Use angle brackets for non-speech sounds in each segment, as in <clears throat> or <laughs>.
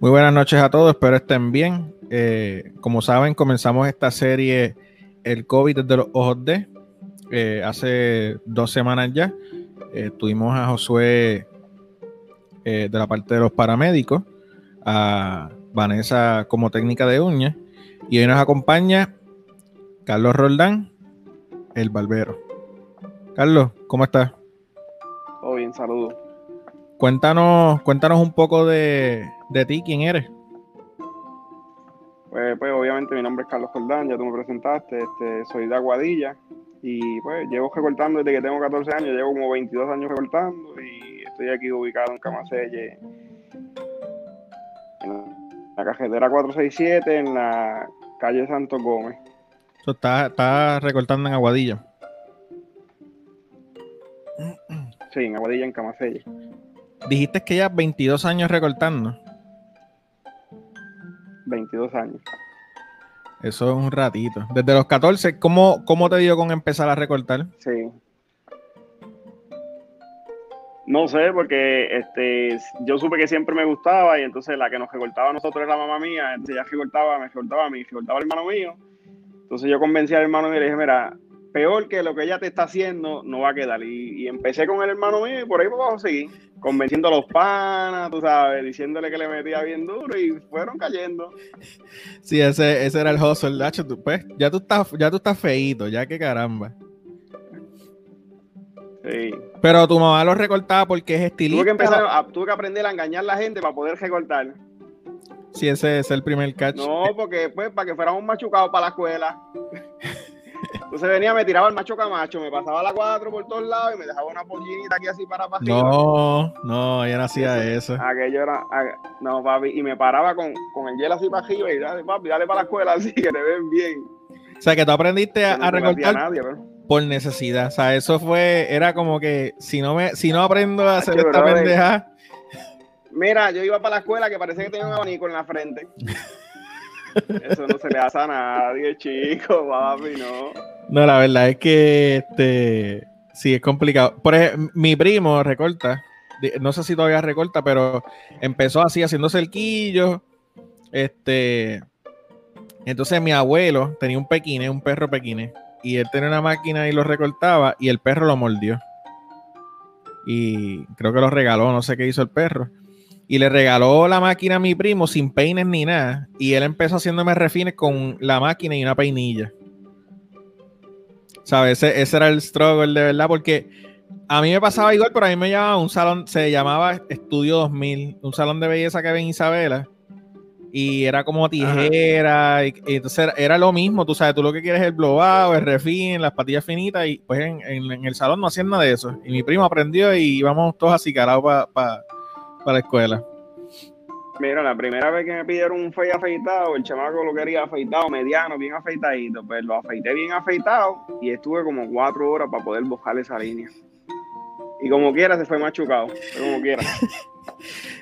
Muy buenas noches a todos, espero estén bien. Eh, como saben, comenzamos esta serie El COVID desde los ojos de eh, hace dos semanas ya. Eh, tuvimos a Josué de la parte de los paramédicos, a Vanessa como técnica de uñas, y hoy nos acompaña Carlos Roldán, el barbero. Carlos, ¿cómo estás? Todo bien, saludos. Cuéntanos, cuéntanos un poco de, de ti, quién eres. Pues, pues, obviamente mi nombre es Carlos Jordán, ya tú me presentaste, este, soy de Aguadilla y pues llevo recortando desde que tengo 14 años, llevo como 22 años recortando y estoy aquí ubicado en Camaselle, en la carretera 467, en la calle Santo Gómez. ¿Estás está recortando en Aguadilla? Sí, en Aguadilla, en Camaselle. Dijiste que ya 22 años recortando. 22 años. Eso es un ratito. Desde los 14, ¿cómo, cómo te dio con empezar a recortar? Sí. No sé, porque este, yo supe que siempre me gustaba y entonces la que nos recortaba a nosotros era la mamá mía, entonces ella recortaba, me recortaba a mí, recortaba al hermano mío. Entonces yo convencí al hermano mío y le dije, mira, peor que lo que ella te está haciendo no va a quedar. Y, empecé con el hermano mío y por ahí vamos a seguir, convenciendo a los panas, tú sabes, diciéndole que le metía bien duro y fueron cayendo. Sí, ese, ese era el hustle, Nacho. Pues, ya tú estás, ya tú estás feíto, ya que caramba. Sí. Pero tu mamá lo recortaba porque es estilista. Tuve que empezar, a, tuve que aprender a engañar a la gente para poder recortar. Sí, ese es el primer catch. No, porque pues para que fuéramos machucados para la escuela. <laughs> Entonces venía, me tiraba el macho camacho, me pasaba la cuatro por todos lados y me dejaba una pollinita aquí así para para No, no, ella no hacía eso. Aquello era, no, papi, y me paraba con, con el hielo así para arriba y dale, papi, dale para la escuela <laughs> así, que te ven bien. O sea, que tú aprendiste a, recortar por necesidad. O sea, eso fue, era como que si no me, si no aprendo a hacer esta pendeja. Mira, yo iba para la escuela que parecía que tenía un abanico en la frente. <laughs> Eso no se le hace a nadie, chico, papi, no. No, la verdad es que este sí es complicado. Por ejemplo, mi primo recorta, no sé si todavía recorta, pero empezó así haciendo cerquillos. Este, entonces mi abuelo tenía un pequine, un perro pequine, y él tenía una máquina y lo recortaba y el perro lo mordió. Y creo que lo regaló, no sé qué hizo el perro y le regaló la máquina a mi primo sin peines ni nada. Y él empezó haciéndome refines con la máquina y una peinilla. ¿Sabes? Ese, era el struggle de verdad, porque a mí me pasaba igual, pero a mí me llamaba un salón, se llamaba Estudio 2000, un salón de belleza que ven Isabela. Y era como tijera, y, entonces era, lo mismo, tú sabes, tú lo que quieres es el blowado, el refin, las patillas finitas, y pues en, el salón no hacían nada de eso. Y mi primo aprendió y íbamos todos así carados para para la escuela? Mira, la primera vez que me pidieron un fey afeitado, el chamaco lo quería afeitado, mediano, bien afeitadito. Pues lo afeité bien afeitado y estuve como cuatro horas para poder buscar esa línea. Y como quiera se fue machucado, como quiera. <laughs>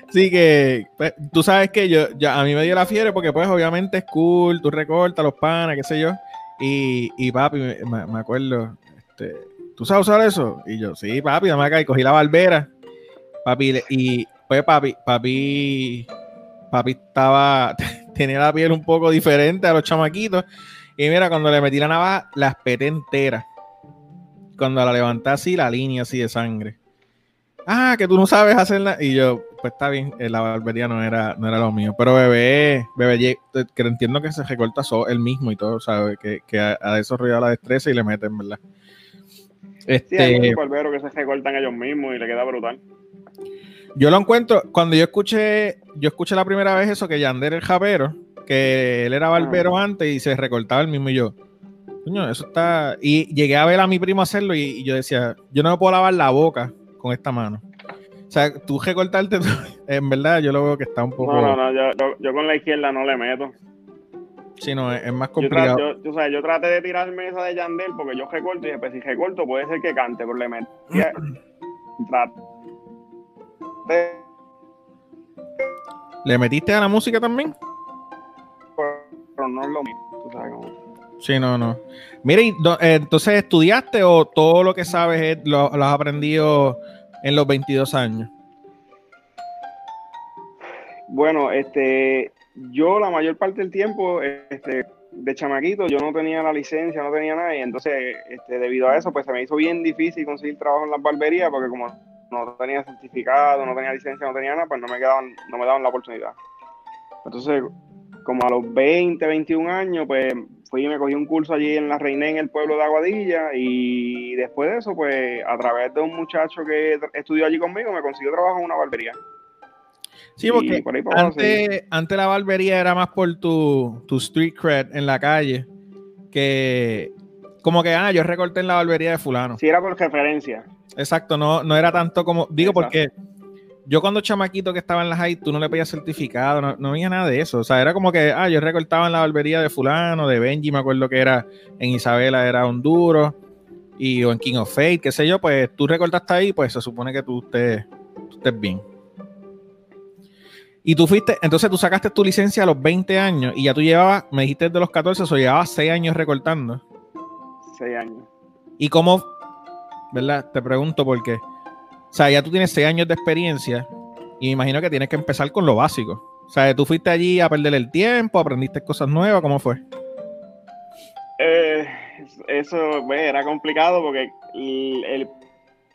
Sí, que pues, tú sabes que yo, ya a mí me dio la fiebre porque pues obviamente es cool, tú recortas los panas, qué sé yo. Y, y papi, me, me acuerdo, este, ¿tú sabes usar eso? Y yo, sí, papi, dame acá y cogí la barbera. Papi, y pues papi, papi, papi estaba, <laughs> tenía la piel un poco diferente a los chamaquitos. Y mira, cuando le metí la navaja, la espeté entera. Cuando la levanté así, la línea así de sangre. Ah, que tú no sabes hacerla. Y yo, pues está bien, eh, la barbería no era, no era lo mío. Pero bebé, bebé, que entiendo que se recorta el mismo y todo, ¿sabes? Que, que ha, desarrollado la destreza y le meten, ¿verdad? Este, sí, hay muchos barberos que se recortan ellos mismos y le queda brutal. Yo lo encuentro, cuando yo escuché, yo escuché la primera vez eso, que Yander el japero, que él era barbero ah. antes y se recortaba el mismo y yo. Coño, eso está. Y llegué a ver a mi primo hacerlo y, yo decía, yo no me puedo lavar la boca con esta mano. O sea, tú recortarte, <laughs> en verdad, yo lo veo que está un poco. No, no, no, yo, con la izquierda no le meto. Sí, no, es, más complicado. Yo, o sea, yo traté de tirarme esa de Yandel porque yo recorto y dije, pues si recorto puede ser que cante, pero le metí. <clears throat> ¿Le metiste a la música también? Pero no es lo mismo, tú sabes Sí, no, no. Mire, eh, entonces, ¿estudiaste o todo lo que sabes lo, has aprendido en los 22 años? Bueno, este, yo la mayor parte del tiempo, este, de chamaquito, yo no tenía la licencia, no tenía nada, y entonces, este, debido a eso, pues se me hizo bien difícil conseguir trabajo en las barberías, porque como no tenía certificado, no tenía licencia, no tenía nada, pues no me quedaban, no me daban la oportunidad. Entonces, como a los 20, 21 años, pues fui y me cogí un curso allí en la Reina, en el pueblo de Aguadilla, y después de eso, pues a través de un muchacho que estudió allí conmigo, me consiguió trabajo en una barbería. Sí, porque antes, antes, la barbería era más por tu, tu street cred en la calle, que como que, ah, yo recorté en la barbería de fulano. Sí, era por referencia. Exacto, no, no era tanto como, digo porque yo cuando chamaquito que estaba en la high, tú no le pedías certificado, no, no había nada de eso. O sea, era como que, ah, yo recortaba en la barbería de fulano, de Benji, me acuerdo que era en Isabela, era Honduras, y o en King of Fate, qué sé yo, pues tú recortaste ahí, pues se supone que tú estés, estés bien. Y tú fuiste, entonces tú sacaste tu licencia a los 20 años y ya tú llevabas, me dijiste de los 14, o llevabas 6 años recortando. 6 años. ¿Y cómo, verdad? Te pregunto por qué. O sea, ya tú tienes seis años de experiencia y me imagino que tienes que empezar con lo básico. O sea, tú fuiste allí a perder el tiempo, aprendiste cosas nuevas, ¿cómo fue? Eh, eso pues, era complicado porque el,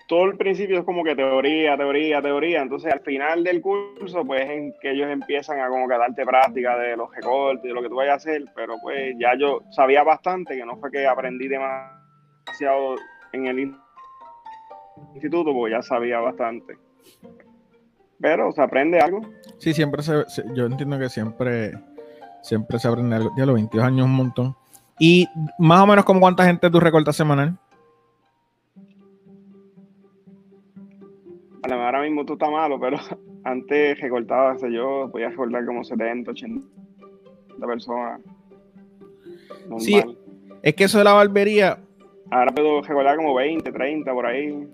todo el principio es como que teoría, teoría, teoría. Entonces, al final del curso, pues en que ellos empiezan a como que darte práctica de los recortes, de lo que tú vayas a hacer. Pero pues ya yo sabía bastante, que no fue que aprendí demasiado en el instituto, porque ya sabía bastante. Pero se aprende algo. Sí, siempre se, yo entiendo que siempre, siempre se aprende algo. Ya los 22 años un montón. Y más o menos como cuánta gente tú recortas semanal. ahora mismo tú estás malo, pero <laughs> antes recortaba, sé yo, podía recortar como 70, 80 personas. Sí, es que eso de la barbería. Ahora puedo recortar como 20, 30 por ahí.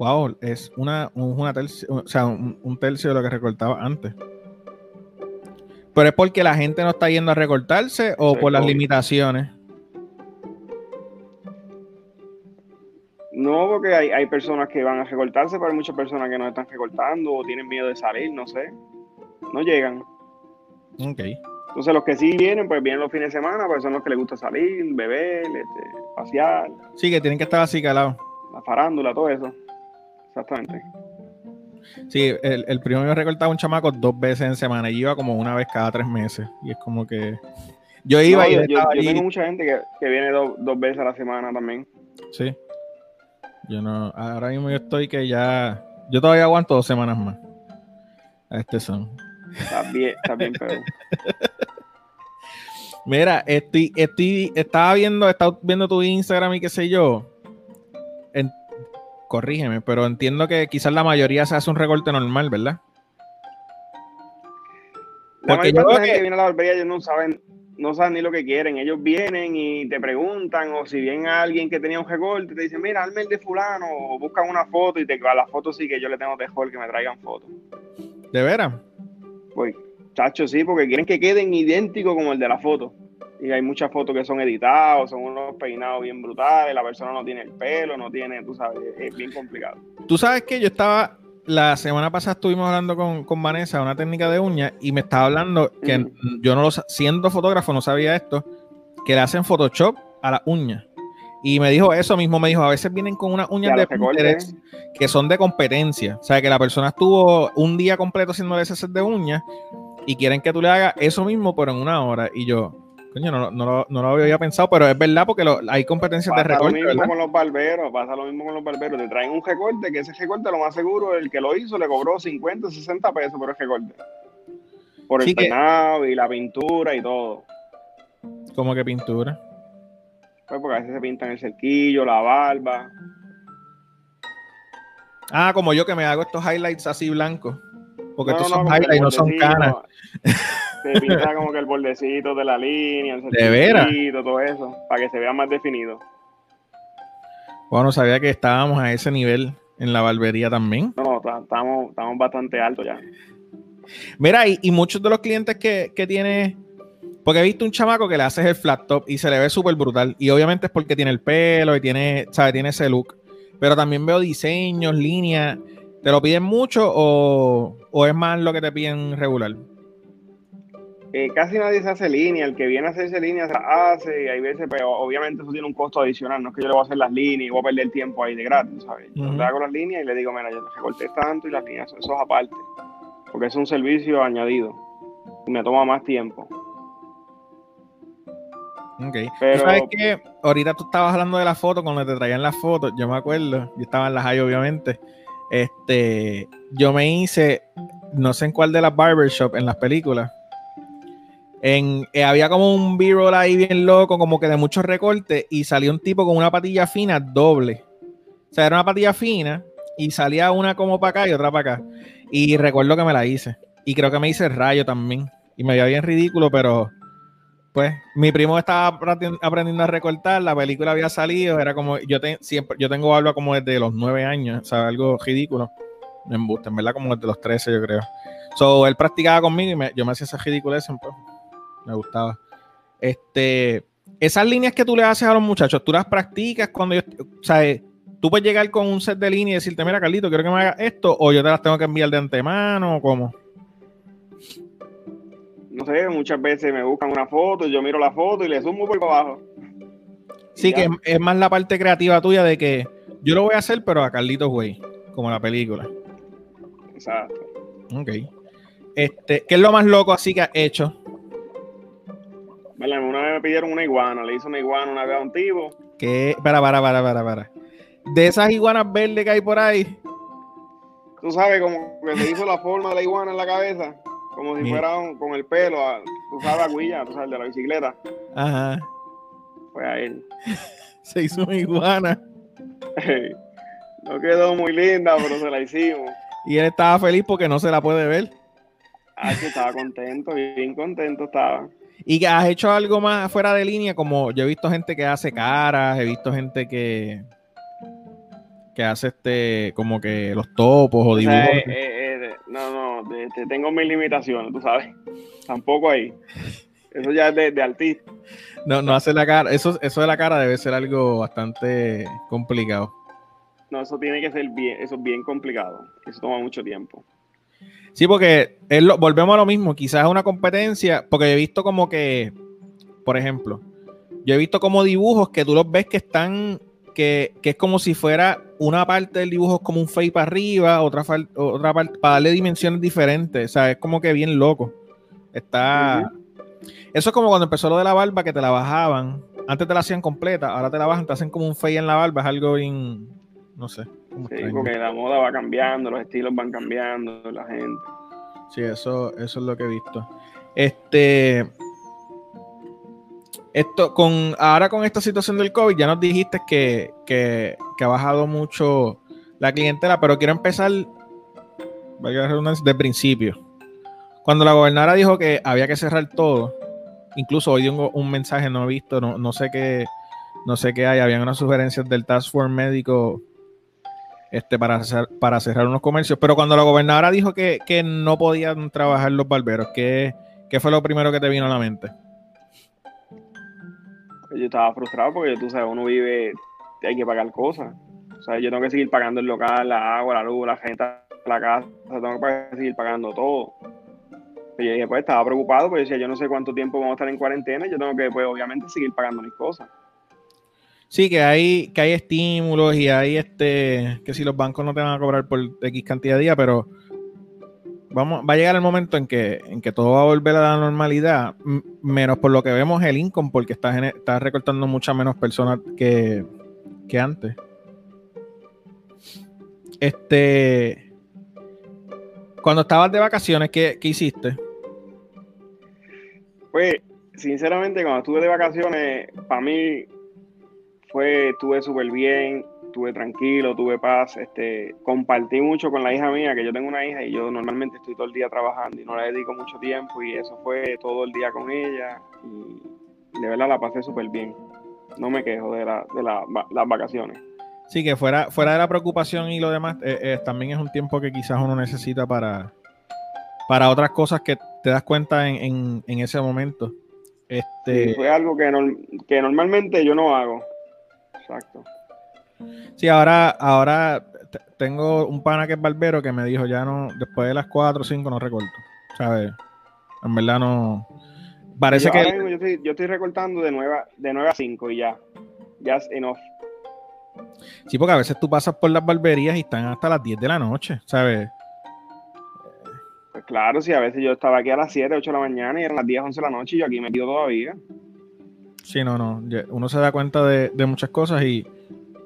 Wow, es una, una tercio, o sea, un, tercio de lo que recortaba antes. ¿Pero es porque la gente no está yendo a recortarse o por las limitaciones? No, porque hay, hay, personas que van a recortarse, pero hay muchas personas que no están recortando o tienen miedo de salir, no sé. No llegan. Ok. Entonces los que sí vienen, pues vienen los fines de semana, pues son los que les gusta salir, beber, este, pasear. Sí, que tienen que estar así calados. La farándula, todo eso. Exactamente. Sí, el, el primo me recortaba un chamaco dos veces en semana y iba como una vez cada tres meses. Y es como que. Yo iba y. Yo, tengo mucha gente que, viene dos veces a la semana también. Sí. Yo no. Ahora mismo yo estoy que ya. Yo todavía aguanto dos semanas más. A este son. Está bien, está bien, pero. <laughs> Mira, estoy, estoy, estaba viendo, estaba viendo tu Instagram y qué sé yo corrígeme, pero entiendo que quizás la mayoría se hace un recorte normal, ¿verdad? La Porque mayoría de la gente que viene a la barbería ellos no saben, no saben ni lo que quieren. Ellos vienen y te preguntan, o si viene alguien que tenía un recorte, te dicen, mira, hazme el de fulano, o buscan una foto y te a la foto sí que yo le tengo mejor que me traigan fotos. ¿De veras? Pues, chacho, sí, porque quieren que queden idénticos como el de la foto y hay muchas fotos que son editados, son unos peinados bien brutales, la persona no tiene el pelo, no tiene, tú sabes, es bien complicado. Tú sabes que yo estaba, la semana pasada estuvimos hablando con, con Vanessa, una técnica de uña, y me estaba hablando que yo no lo, siendo fotógrafo no sabía esto, que le hacen Photoshop a la uña. Y me dijo eso mismo, me dijo, a veces vienen con unas uñas de que son de competencia. O sea, que la persona estuvo un día completo haciendo ese de uñas y quieren que tú le hagas eso mismo, pero en una hora. Y yo, Coño, no, no, no, lo había pensado, pero es verdad porque hay competencias de recorte. Pasa lo mismo con los barberos, pasa lo mismo con los barberos. Te traen un recorte, que ese recorte, lo más seguro, el que lo hizo le cobró 50, 60 pesos por el recorte. Por el peinado y la pintura y todo. ¿Cómo que pintura? Pues porque a veces se pintan el cerquillo, la barba. Ah, como yo que me hago estos highlights así blancos. Porque estos son highlights, no son canas. Se pinta como que el bordecito de la línea, el <laughs> ¿De veras? todo eso, para que se vea más definido. Bueno, sabía que estábamos a ese nivel en la barbería también. No, estamos, estamos bastante altos ya. Mira, y, muchos de los clientes que, que tiene, porque he visto un chamaco que le haces el flat top y se le ve súper brutal. Y obviamente es porque tiene el pelo y tiene, ¿sabe? Tiene ese look. Pero también veo diseños, líneas. ¿Te lo piden mucho o, o es más lo que te piden regular? Eh, casi nadie se hace línea, el que viene a hacerse línea se hace y hay veces, pero obviamente eso tiene un costo adicional, no es que yo le voy a hacer las líneas y voy a perder tiempo ahí de gratis, ¿sabes? Yo le hago las líneas y le digo, mira, yo te recorté tanto y las líneas, eso es aparte, porque es un servicio añadido y me toma más tiempo. Ok. Pero, ¿Sabes que Ahorita tú estabas hablando de la foto, cuando te traían las fotos, yo me acuerdo, yo estaba en las high obviamente, este, yo me hice, no sé en cuál de las barbershop en las películas, eh, había como un b-roll ahí bien loco, como que de muchos recortes, y salió un tipo con una patilla fina doble. O sea, era una patilla fina y salía una como para acá y otra para acá. Y recuerdo que me la hice. Y creo que me hice rayo también. Y me veía bien ridículo, pero pues mi primo estaba aprendiendo a recortar, la película había salido, era como, yo siempre, yo tengo barba como desde los nueve años, o sea, algo ridículo. Me embusta, en verdad como desde los 13 yo creo. So, él practicaba conmigo y yo me hacía esa ridiculez, pues, me gustaba. Este, esas líneas que tú le haces a los muchachos, tú las practicas cuando yo, o sea, tú puedes llegar con un set de líneas y decirte, mira, Carlito, quiero que me hagas esto, o yo te las tengo que enviar de antemano, o cómo. No sé, muchas veces me buscan una foto, yo miro la foto y le sumo por abajo. Sí, que es más la parte creativa tuya de que yo lo voy a hacer, pero a Carlitos güey, como la película. Exacto. Ok. Este, ¿Qué es lo más loco así que has hecho? Una vez me pidieron una iguana, le hice una iguana una vez a un tipo. ¿Qué? Para, para, para, para, para. De esas iguanas verdes que hay por ahí. Tú sabes, como que se hizo la forma de la iguana en la cabeza, como si fuera con el pelo, tú sabes, aguilla, tú sabes, de la bicicleta. Ajá. Fue a él. <laughs> se hizo una iguana. <laughs> no quedó muy linda, pero se la hicimos. Y él estaba feliz porque no se la puede ver. Ah, que estaba contento, bien contento estaba. Y has hecho algo más fuera de línea, como yo he visto gente que hace caras, he visto gente que que hace este como que los topos o dibujos. Eh, eh, eh, no, no, tengo mis limitaciones, tú sabes. Tampoco ahí. Eso ya es de, artista. No, no hace la cara. Eso, eso de la cara debe ser algo bastante complicado. No, eso tiene que ser bien, eso es bien complicado. Eso toma mucho tiempo. Sí, porque volvemos a lo mismo, quizás es una competencia, porque he visto como que, por ejemplo, yo he visto como dibujos que tú los ves que están, que, es como si fuera una parte del dibujo es como un fade para arriba, otra, otra parte, para darle dimensiones diferentes, o sea, es como que bien loco. Está... Eso es como cuando empezó lo de la barba, que te la bajaban, antes te la hacían completa, ahora te la bajan, te hacen como un fade en la barba, es algo bien no sé. Sí, porque la moda va cambiando, los estilos van cambiando, la gente. Sí, eso, eso es lo que he visto. Este. Esto, con, ahora con esta situación del COVID, ya nos dijiste que, que, ha bajado mucho la clientela, pero quiero empezar, vaya de principio. Cuando la gobernadora dijo que había que cerrar todo, incluso hoy tengo un mensaje, no he visto, no, no sé qué, no sé qué hay, habían unas sugerencias del Task Force médico este, para, para cerrar unos comercios. Pero cuando la gobernadora dijo que, no podían trabajar los barberos, ¿qué, fue lo primero que te vino a la mente? Yo estaba frustrado porque tú sabes, uno vive, hay que pagar cosas. O sea, yo tengo que seguir pagando el local, la agua, la luz, la gente, la casa, tengo que seguir pagando todo. Y yo dije, pues estaba preocupado porque decía, yo no sé cuánto tiempo vamos a estar en cuarentena, yo tengo que, pues obviamente, seguir pagando mis cosas. Sí, que hay, que hay estímulos y hay este, que si los bancos no te van a cobrar por X cantidad de días, pero vamos, va a llegar el momento en que, en que todo va a volver a la normalidad, menos por lo que vemos el income, porque está, está recortando muchas menos personas que, que antes. Este, cuando estabas de vacaciones, ¿qué, qué hiciste? Pues, sinceramente, cuando estuve de vacaciones, para mí fue, estuve súper bien, estuve tranquilo, tuve paz, este, compartí mucho con la hija mía, que yo tengo una hija y yo normalmente estoy todo el día trabajando y no le dedico mucho tiempo y eso fue todo el día con ella y de verdad la pasé súper bien. No me quejo de, la, de la, las vacaciones. Sí, que fuera, fuera de la preocupación y lo demás, eh, eh, también es un tiempo que quizás uno necesita para, para otras cosas que te das cuenta en, en, ese momento. Este... fue algo que, que normalmente yo no hago. Exacto. Sí, ahora, ahora tengo un pana que es barbero que me dijo ya no, después de las 4 o 5 no recorto. ¿Sabes? En verdad no. Parece que. yo, estoy, yo, estoy, recortando de 9, de 9 a 5 y ya. Ya es enough. Sí, porque a veces tú pasas por las barberías y están hasta las 10 de la noche, ¿sabes? Pues claro, sí, a veces yo estaba aquí a las 7, 8 de la mañana y eran las 10, 11 de la noche y yo aquí metido todavía. Sí, no, no. Uno se da cuenta de, muchas cosas y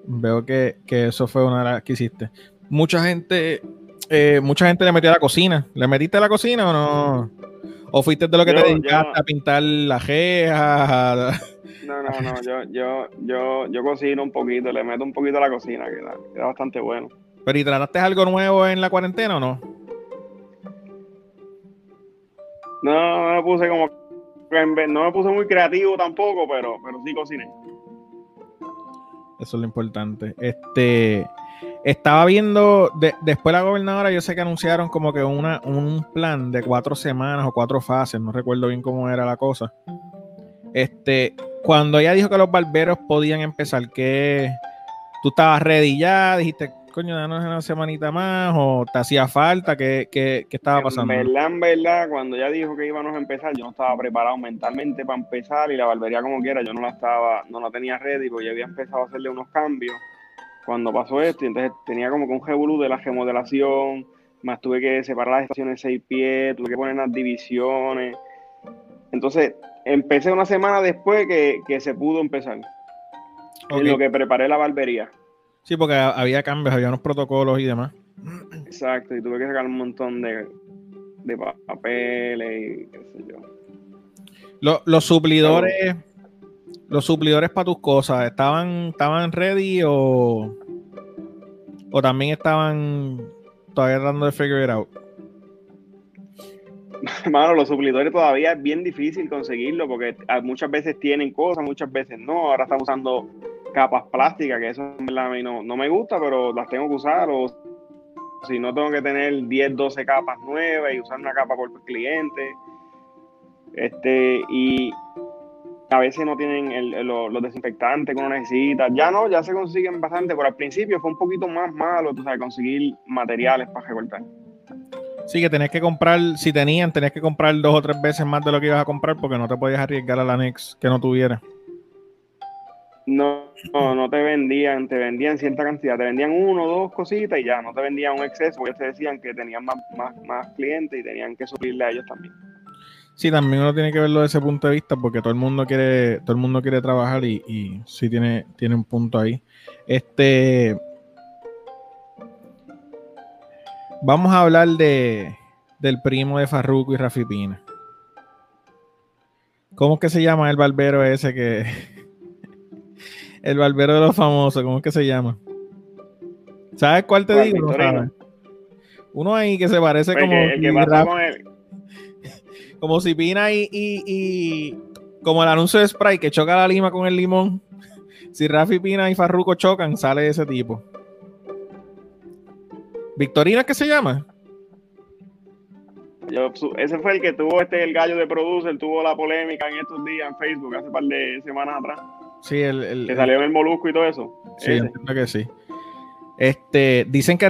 veo que, eso fue una de las que hiciste. Mucha gente, eh, mucha gente le metió a la cocina. ¿Le metiste a la cocina o no? ¿O fuiste de lo que te dedicaste a pintar la jeja? <laughs> No, no, no, yo, yo, yo, yo cocino un poquito, le meto un poquito a la cocina, queda, queda bastante bueno. ¿Pero y trataste algo nuevo en la cuarentena o no? No, no me puse como no me puse muy creativo tampoco, pero, pero sí cociné. Eso es lo importante. Este estaba viendo después la gobernadora, yo sé que anunciaron como que una, un plan de cuatro semanas o cuatro fases, no recuerdo bien cómo era la cosa. Este, cuando ella dijo que los barberos podían empezar, que tú estabas ready ya, dijiste, coño, danos una semanita más o te hacía falta? ¿Qué, qué, qué estaba pasando? En verdad, en verdad, cuando ya dijo que íbamos a empezar, yo no estaba preparado mentalmente para empezar y la barbería como quiera, yo no la estaba, no la tenía ready porque ya había empezado a hacerle unos cambios cuando pasó esto y entonces tenía como que un revolú de la remodelación, más tuve que separar las estaciones seis pies, tuve que poner las divisiones. Entonces, empecé una semana después que, que se pudo empezar. En lo que preparé la barbería. Sí, porque había cambios, había unos protocolos y demás. Exacto, y tuve que sacar un montón de, de papeles y qué sé yo. los suplidores, los suplidores para tus cosas, ¿estaban, estaban ready o, o también estaban todavía tratando de figure it out? <laughs> Mano, los suplidores todavía es bien difícil conseguirlo porque muchas veces tienen cosas, muchas veces no. Ahora están usando capas plásticas, que eso a mí no, me gusta, pero las tengo que usar. O si no, tengo que tener 10, 12 capas nuevas y usar una capa por cliente. Este, y a veces no tienen los desinfectantes que uno necesita. Ya no, ya se consiguen bastante, pero al principio fue un poquito más malo, tú sabes, conseguir materiales para recortar. Sí, que tenés que comprar, si tenían, tenés que comprar dos o tres veces más de lo que ibas a comprar porque no te podías arriesgar a la Nex que no tuviera. No, no, no te vendían, te vendían cierta cantidad, te vendían uno o dos cositas y ya, no te vendían un exceso, porque te decían que tenían más, más, clientes y tenían que suplirle a ellos también. Sí, también uno tiene que verlo desde ese punto de vista, porque todo el mundo quiere, todo el mundo quiere trabajar y, y sí tiene, tiene un punto ahí. Este, Vamos a hablar de, del primo de Farruko y Rafi Pina. ¿Cómo es que se llama el barbero ese que... el barbero de los famosos, ¿cómo es que se llama? ¿Sabes cuál te digo? Uno ahí que se parece pues como... El que pasa con él. Como si Pina y, y, Como el anuncio de Sprite que choca la lima con el limón. <laughs> Si Rafi Pina y Farruko chocan, sale ese tipo. ¿Victorina qué se llama? ese fue el que tuvo este el gallo de producer, tuvo la polémica en estos días en Facebook, hace un par de semanas atrás. Sí, el, que salió en el molusco y todo eso. Sí, entiendo que sí. Este, dicen que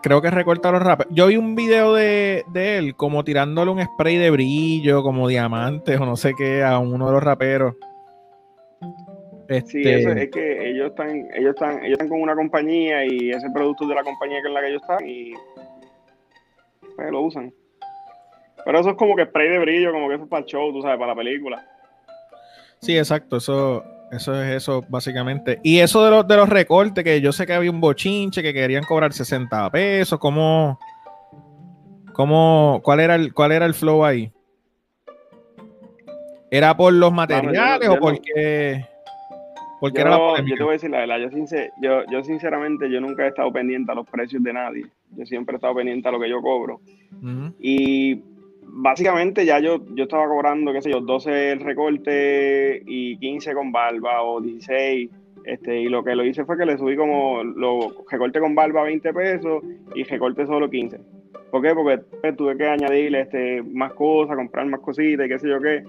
creo que recorta los rap. Yo vi un video de, él como tirándole un spray de brillo, como diamantes o no sé qué, a uno de los raperos. Sí, eso este, es que ellos están, ellos están, ellos están con una compañía y ese producto de la compañía que es la que ellos están y pues lo usan. Pero eso es como que spray de brillo, como que eso es para el show, tú sabes, para la película. Sí, exacto, eso, eso es eso, básicamente. Y eso de los, de los recortes, que yo sé que había un bochinche que querían cobrar 60 pesos, ¿cómo, cómo, cuál era el, cuál era el flow ahí? ¿Era por los materiales o porque porque yo, era la yo te voy a decir la verdad, yo, yo, sinceramente yo nunca he estado pendiente a los precios de nadie. Yo siempre he estado pendiente a lo que yo cobro. Y básicamente ya yo, yo estaba cobrando, qué sé yo, 12 el recorte y 15 con barba o 16. Este, y lo que lo hice fue que le subí como lo recorte con barba 20 pesos y recorte solo 15. ¿Por qué? Porque pues, tuve que añadirle este, más cosas, comprar más cositas y qué sé yo qué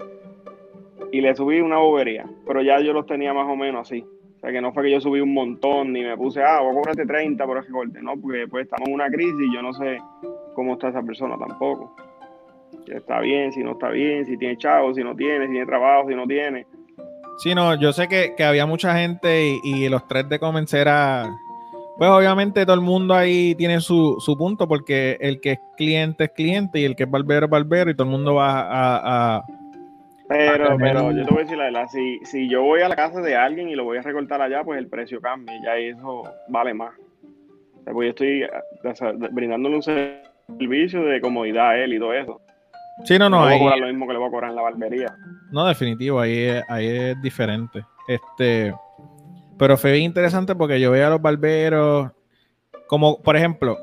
y le subí una bobería, pero ya yo los tenía más o menos así. O sea, que no fue que yo subí un montón ni me puse, ah, voy a cobrarte 30 por el recorte, ¿no? Porque pues estamos en una crisis y yo no sé cómo está esa persona tampoco. Si está bien, si no está bien, si tiene chavo, si no tiene, si tiene trabajo, si no tiene. Sí, no, yo sé que, había mucha gente y, los tres de convencer a... Pues obviamente todo el mundo ahí tiene su, punto porque el que es cliente es cliente y el que es barbero es barbero y todo el mundo va a... pero, pero yo te voy a decir la verdad, si, si yo voy a la casa de alguien y lo voy a recortar allá, pues el precio cambia y ya eso vale más. O sea, pues yo estoy brindándole un servicio de comodidad a él y todo eso. Sí, no, no. No voy a cobrar lo mismo que le voy a cobrar en la barbería. No, definitivo, ahí es, ahí es diferente. Este, pero fue bien interesante porque yo veía a los barberos, como por ejemplo,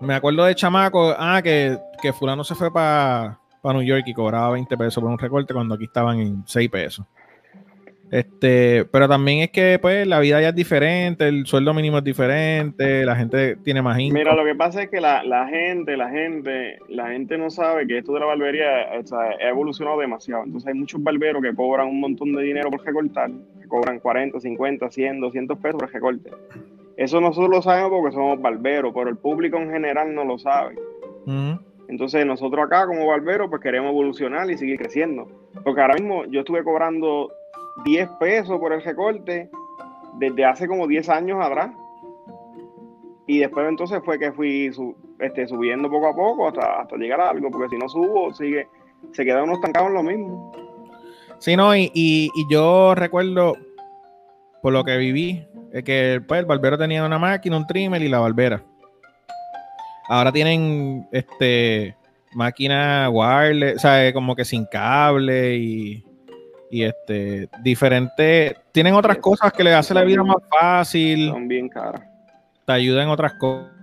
me acuerdo de chamaco, ah, que, que fulano se fue para New York y cobraba 20 pesos por un recorte cuando aquí estaban en 6 pesos. Este, pero también es que pues la vida ya es diferente, el sueldo mínimo es diferente, la gente tiene más income. Mira, lo que pasa es que la, gente, la gente, la gente no sabe que esto de la barbería ha evolucionado demasiado. Entonces hay muchos barberos que cobran un montón de dinero por recortar, que cobran 40, 50, 100, 200 pesos por recorte. Eso nosotros lo sabemos porque somos barberos, pero el público en general no lo sabe. Entonces nosotros acá como barberos pues queremos evolucionar y seguir creciendo. Porque ahora mismo yo estuve cobrando 10 pesos por el recorte desde hace como 10 años atrás. Y después entonces fue que fui este, subiendo poco a poco hasta, hasta llegar a algo, porque si no subo, sigue, se queda uno estancado en lo mismo. Sí, no, y, y, yo recuerdo, por lo que viví, que pues, el barbero tenía una máquina, un trimmer y la barbera. Ahora tienen este máquina wireless, o sea, como que sin cable y y este diferente tienen otras cosas que le hacen la vida más fácil. son bien caras. Te ayudan en otras cosas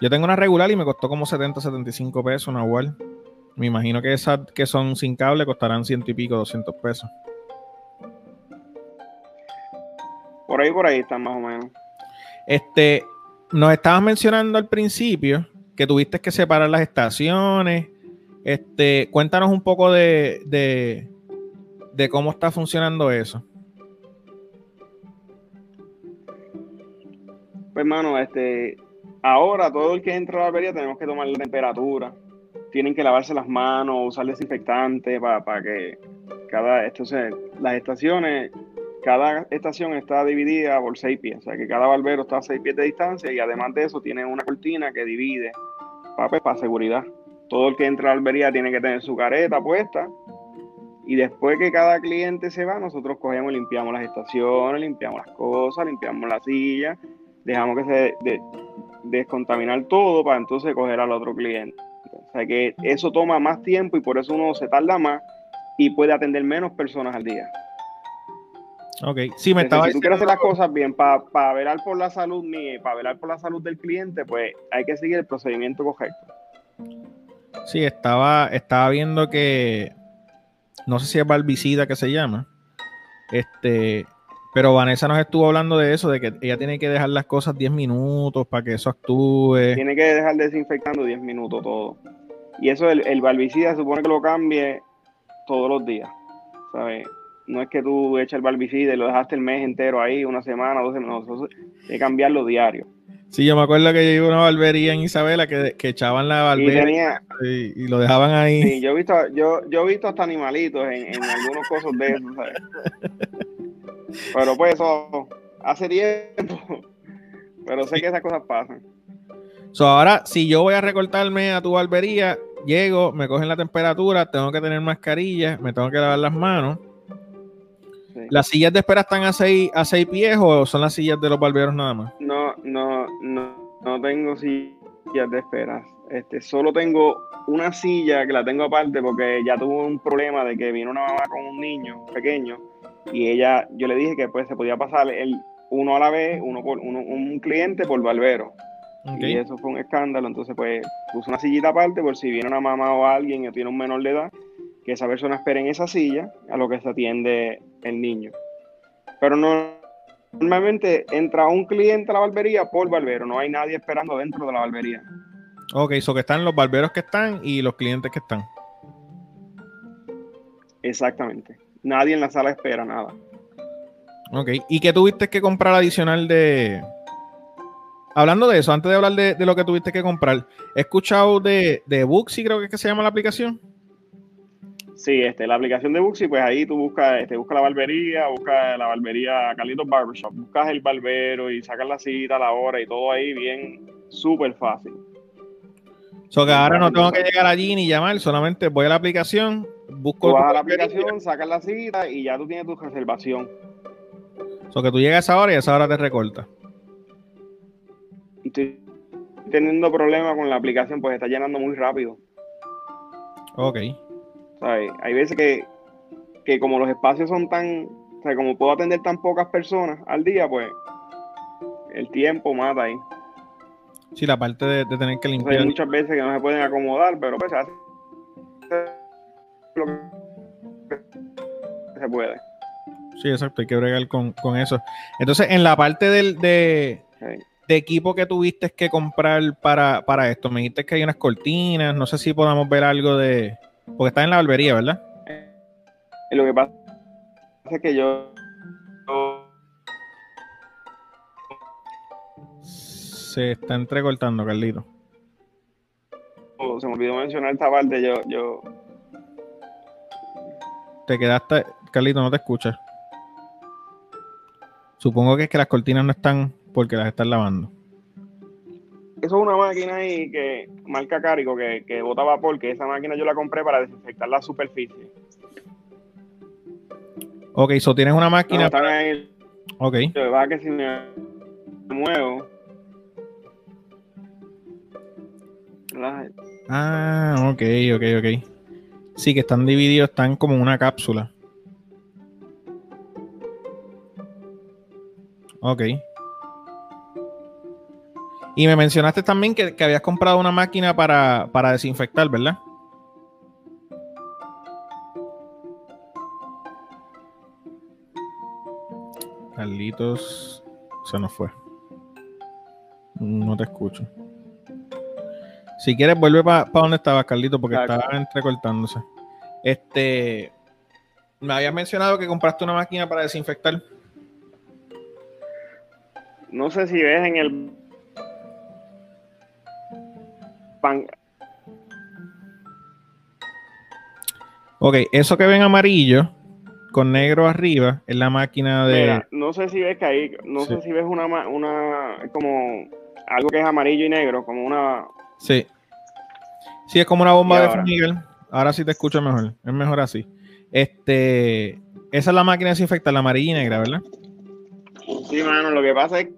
yo tengo una regular y me costó como 70 75 pesos una igual me imagino que esas que son sin cable costarán ciento y pico 200 pesos. Por ahí por ahí están más o menos. Este nos estabas mencionando al principio que tuviste que separar las estaciones este, cuéntanos un poco de, de, cómo está funcionando eso. Pues hermano, este, ahora todo el que entra a la barbería tenemos que tomar la temperatura, tienen que lavarse las manos, usar desinfectante para, que cada, entonces las estaciones, cada estación está dividida por seis pies, o sea que cada barbero está a seis pies de distancia y además de eso tiene una cortina que divide para, para seguridad todo el que entra a la albería tiene que tener su careta puesta. Y después que cada cliente se va, nosotros cogemos y limpiamos las estaciones, limpiamos las cosas, limpiamos la silla, dejamos que se de, descontaminar todo para entonces coger al otro cliente. O sea que eso toma más tiempo y por eso uno se tarda más y puede atender menos personas al día. Ok, sí, me estaba Si tú quieres hacer las cosas bien para pa velar por la salud mía y para velar por la salud del cliente, pues hay que seguir el procedimiento correcto. Sí, estaba, estaba viendo que no sé si es barbicida que se llama. Este, pero Vanessa nos estuvo hablando de eso, de que ella tiene que dejar las cosas 10 minutos para que eso actúe. Tiene que dejar desinfectando 10 minutos todo. Y eso, el, el barbicida supone que lo cambie todos los días. ¿Sabes? No es que tú eches el barbicida y lo dejaste el mes entero ahí, una semana, dos semanas. Hay que cambiarlo diario. Sí, yo me acuerdo que yo iba a una barbería en Isabela que, echaban la barbera y, lo dejaban ahí. Sí, yo he visto, yo, yo he visto hasta animalitos en, algunos cosas de eso, ¿sabes? Pero pues eso hace tiempo. Pero sé que esas cosas pasan. So, ahora, si yo voy a recortarme a tu barbería, llego, me cogen la temperatura, tengo que tener mascarilla, me tengo que lavar las manos. ¿Las sillas de espera están a seis, a seis pies o son las sillas de los barberos nada más? No, no, no, no tengo sillas de espera. Este, solo tengo una silla que la tengo aparte porque ya tuvo un problema de que vino una mamá con un niño pequeño y ella, yo le dije que pues se podía pasar el uno a la vez, uno por uno, un cliente por barbero. Y eso fue un escándalo, entonces pues puse una sillita aparte por si viene una mamá o alguien que tiene un menor de edad, que esa persona espere en esa silla a lo que se atiende el niño. Pero no, normalmente entra un cliente a la barbería por barbero, no hay nadie esperando dentro de la barbería. Ok, eso que están los barberos que están y los clientes que están. Exactamente. Nadie en la sala espera nada. Ok, ¿y qué tuviste que comprar adicional de... Hablando de eso, antes de hablar de, de lo que tuviste que comprar, he escuchado de, de Booksy, creo que es que se llama la aplicación. Sí, este, la aplicación de Booksy, pues ahí tú buscas, este, busca la barbería, busca la barbería Carlitos Barbershop, buscas el barbero y sacas la cita, la hora y todo ahí bien, súper fácil. O so que ahora no tengo que llegar allí ni llamar, solamente voy a la aplicación, busco. Tú vas a la aplicación, sacas la cita y ya tú tienes tu reservación. O so que tú llegas a esa hora y a esa hora te recorta. Estoy teniendo problemas con la aplicación, pues está llenando muy rápido. Ok. ¿Sabes? Hay veces que, que como los espacios son tan, o sea, como puedo atender tan pocas personas al día, pues el tiempo mata ahí. Sí, la parte de, de tener que O sea, limpiar. hay muchas veces que no se pueden acomodar, pero pues se hace lo que se puede. Sí, exacto, hay que bregar con, con eso. Entonces, en la parte del, de, Sí. de equipo que tuviste que comprar para, para esto, me dijiste que hay unas cortinas, no sé si podamos ver algo de... Porque está en la barbería, ¿verdad? Lo que pasa es que yo, Se está entrecortando, Carlito. se me olvidó mencionar esta parte, yo, yo Te quedaste, Carlito, no te escuchas. Supongo que es que las cortinas no están porque las están lavando. Eso es una máquina ahí que marca Carico que, que bota vapor, que esa máquina yo la compré para desinfectar la superficie. Ok, so tienes una No, máquina. están ahí, Ok, lo que pasa que si me muevo. Ah, ok, ok, ok. Sí, que están divididos, están como una cápsula. Ok. Y me mencionaste también que, que habías comprado una máquina para, para desinfectar, ¿verdad? Carlitos se nos fue. No te escucho. Si quieres, vuelve para donde estabas, Carlito, porque Claro. estaba entrecortándose. Este. Me habías mencionado que compraste una máquina para desinfectar. No sé si ves en el pan, Ok, eso que ven amarillo con negro arriba es la máquina de. Mira, no sé si ves que ahí, no Sí. sé si ves una, una, es como algo que es amarillo y negro, como una, Sí. Sí, es como una bomba de fumigar. Ahora sí te escucho mejor. Es mejor así. Este. Esa es la máquina de desinfectar, la amarilla y negra, ¿verdad? sí, mano, lo que pasa es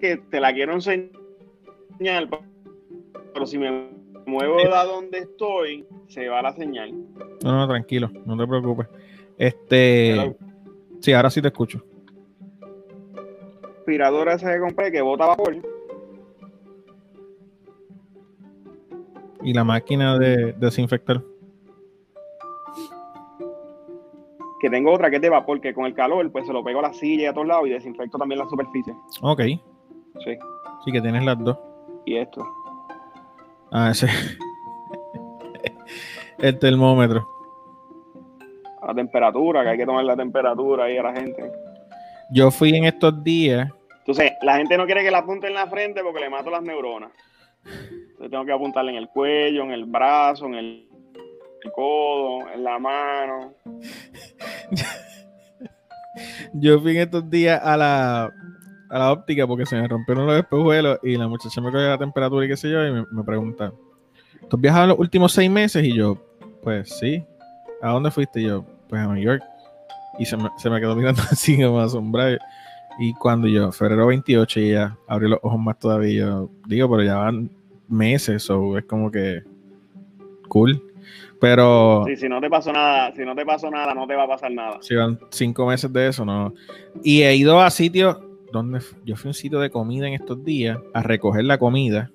que te la quiero enseñar, pero si me muevo de donde estoy, se va la señal. No, no, tranquilo, no te preocupes. Este. Hello. Sí, ahora sí te escucho. aspiradora esa que compré que bota vapor, Y la máquina de desinfectar. que tengo otra que es de vapor, que con el calor, pues se lo pego a la silla y a todos lados y desinfecto también la superficie. Ok. Sí, Sí, que tienes las dos. y esto. Ah, ese. El termómetro. La temperatura, que hay que tomar la temperatura ahí a la gente. Yo fui en estos días. Entonces, la gente no quiere que la apunte en la frente porque le mato las neuronas. Entonces tengo que apuntarle en el cuello, en el brazo, en el, el codo, en la mano. <laughs> Yo fui en estos días a la, a la óptica porque se me rompieron los espejuelos y la muchacha me cogió la temperatura y qué sé yo y me, me pregunta, ¿tú has viajado los últimos seis meses? Y yo, pues sí. ¿A dónde fuiste? Y yo, pues a New York. Y se me, se me quedó mirando <laughs> así como asombrado. Y cuando yo, febrero 28, y ella abrió los ojos más todavía. Yo digo, pero ya van meses, o es como que cool. Pero Sí, si no te pasó nada, si no te pasó nada, no te va a pasar nada. si van cinco meses de eso, no. Y he ido a sitios donde yo fui a un sitio de comida en estos días a recoger la comida.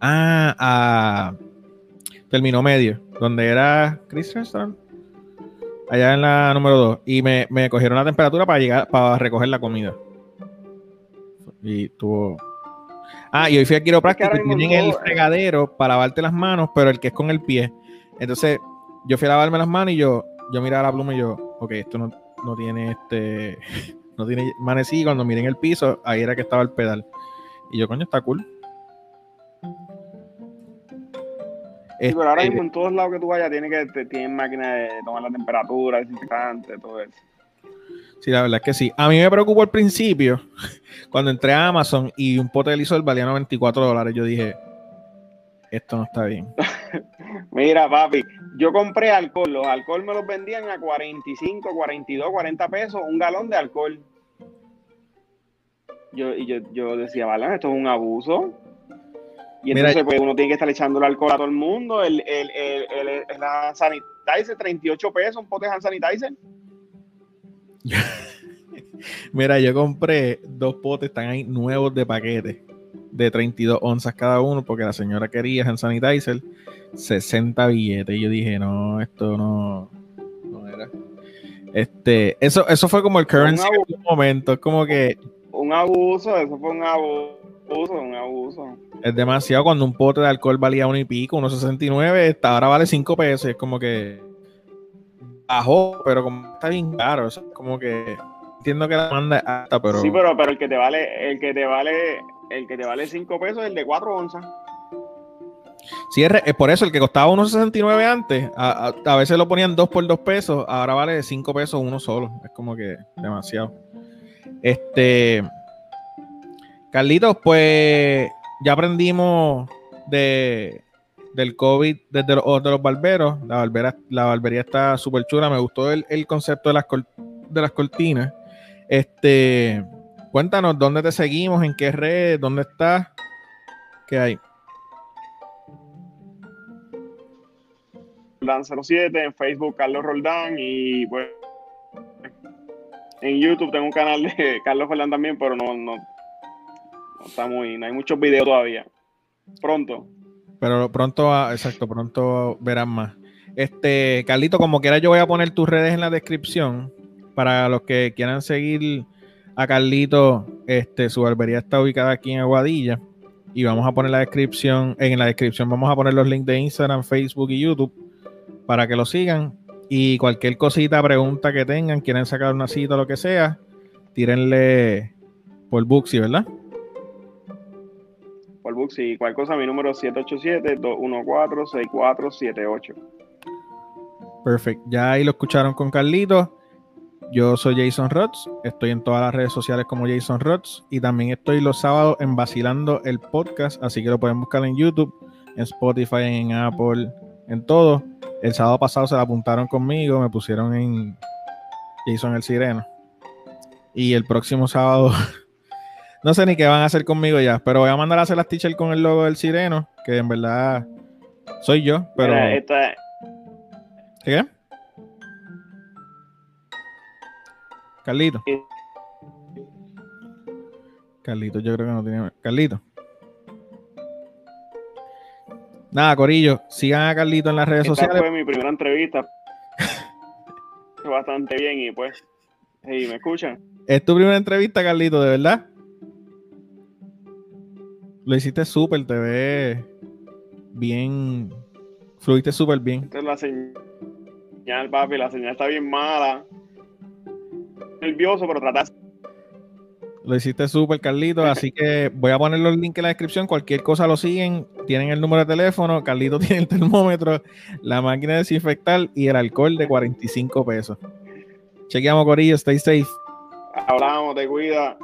Ah, a Terminó Medio, donde era Chris Restaurant. Allá en la número 2. Y me, me cogieron la temperatura para llegar, para recoger la comida. Y tuvo. Ah, y hoy fui a quiropráctico y tienen el todo- fregadero para lavarte las manos, pero el que es con el pie. Entonces, yo fui a lavarme las manos y yo, yo miraba la pluma y yo, ok, esto no, no tiene este, no tiene manecí. Cuando miré en el piso, ahí era que estaba el pedal. Y yo, coño, está cool. Sí, pero ahora Este, mismo en todos lados que tú vayas tienen que te- tienen máquina de tomar la temperatura, desinfectante, todo eso. Sí, la verdad es que sí. A mí me preocupó al principio, <laughs> cuando entré a Amazon y un pote de Lysol valía 94 dólares. Yo dije, esto no está bien. <laughs> <laughs> Mira, papi, yo compré alcohol. Los alcohol me los vendían a 45, 42, 40 pesos un galón de alcohol. Yo, y yo, yo decía, vale, esto es un abuso. Y Mira, entonces, pues uno tiene que estar echando el alcohol a todo el mundo. El, el, el, el, el hand sanitizer, 38 pesos, un pote de hand sanitizer. <laughs> Mira, yo compré dos potes, están ahí nuevos de paquete, de 32 onzas cada uno, porque la señora quería hand sanitizer, 60 billetes. Y yo dije, no, esto no, no era. Este, eso, eso fue como el currency abuso. en un momento. Es como que Un abuso, eso fue un abuso, un abuso. es demasiado cuando un pote de alcohol valía uno y pico, unos 69, esta ahora vale 5 pesos. y Es como que bajó, pero como está bien caro. o sea, como que entiendo que la demanda es alta, pero. Sí, pero, pero el que te vale, el que te vale, el que te vale 5 pesos es el de 4 onzas. Sí, es, por eso el que costaba 1.69 antes, a, a- a veces lo ponían 2 por 2 pesos, ahora vale 5 pesos uno solo. Es como que demasiado. Este. Carlitos, pues ya aprendimos de, del COVID desde los, de los barberos. La, barbera, la barbería está súper chula. Me gustó el, el concepto de las, col- de las cortinas. Este. Cuéntanos dónde te seguimos, en qué red, dónde estás, qué hay. Roldán 07, en Facebook Carlos Roldán y pues en YouTube tengo un canal de <laughs> Carlos Roldán también, pero no, no, no está muy, no hay muchos videos todavía. Pronto. Pero pronto, exacto, pronto verán más. Este, Carlito, como quiera, yo voy a poner tus redes en la descripción para los que quieran seguir a Carlito. Este, su barbería está ubicada aquí en Aguadilla y vamos a poner la descripción. En la descripción vamos a poner los links de Instagram, Facebook y YouTube para que lo sigan. Y cualquier cosita, pregunta que tengan, quieren sacar una cita o lo que sea, tírenle por Booksy, ¿verdad? Por y cualquier cosa, mi número es 787-214-6478. Perfecto. Ya ahí lo escucharon con Carlitos. Yo soy Jason Rods. Estoy en todas las redes sociales como Jason Rods. Y también estoy los sábados en Vacilando el Podcast. Así que lo pueden buscar en YouTube, en Spotify, en Apple, en todo. El sábado pasado se la apuntaron conmigo. Me pusieron en Jason el Sireno. Y el próximo sábado. <laughs> No sé ni qué van a hacer conmigo ya, pero voy a mandar a hacer las t-shirts con el logo del sireno, que en verdad soy yo, pero... Mira, esta, ¿Qué? Carlito. Carlito, yo creo que no tiene. Carlito. Nada, Corillo, sigan a Carlito en las redes esta sociales. fue mi primera entrevista. <laughs> Bastante bien y pues, hey, ¿me escuchan? Es tu primera entrevista, Carlito, de verdad. Lo hiciste súper, te ves bien. Fluiste súper bien. Esta es la señal, papi, la señal está bien mala. Nervioso, pero tratar Lo hiciste súper, Carlito. Así que voy a poner los links en la descripción. Cualquier cosa lo siguen. Tienen el número de teléfono. Carlito <laughs> tiene el termómetro, la máquina de desinfectar y el alcohol de 45 pesos. Chequeamos, Corillo. Stay safe. Hablamos, te cuida.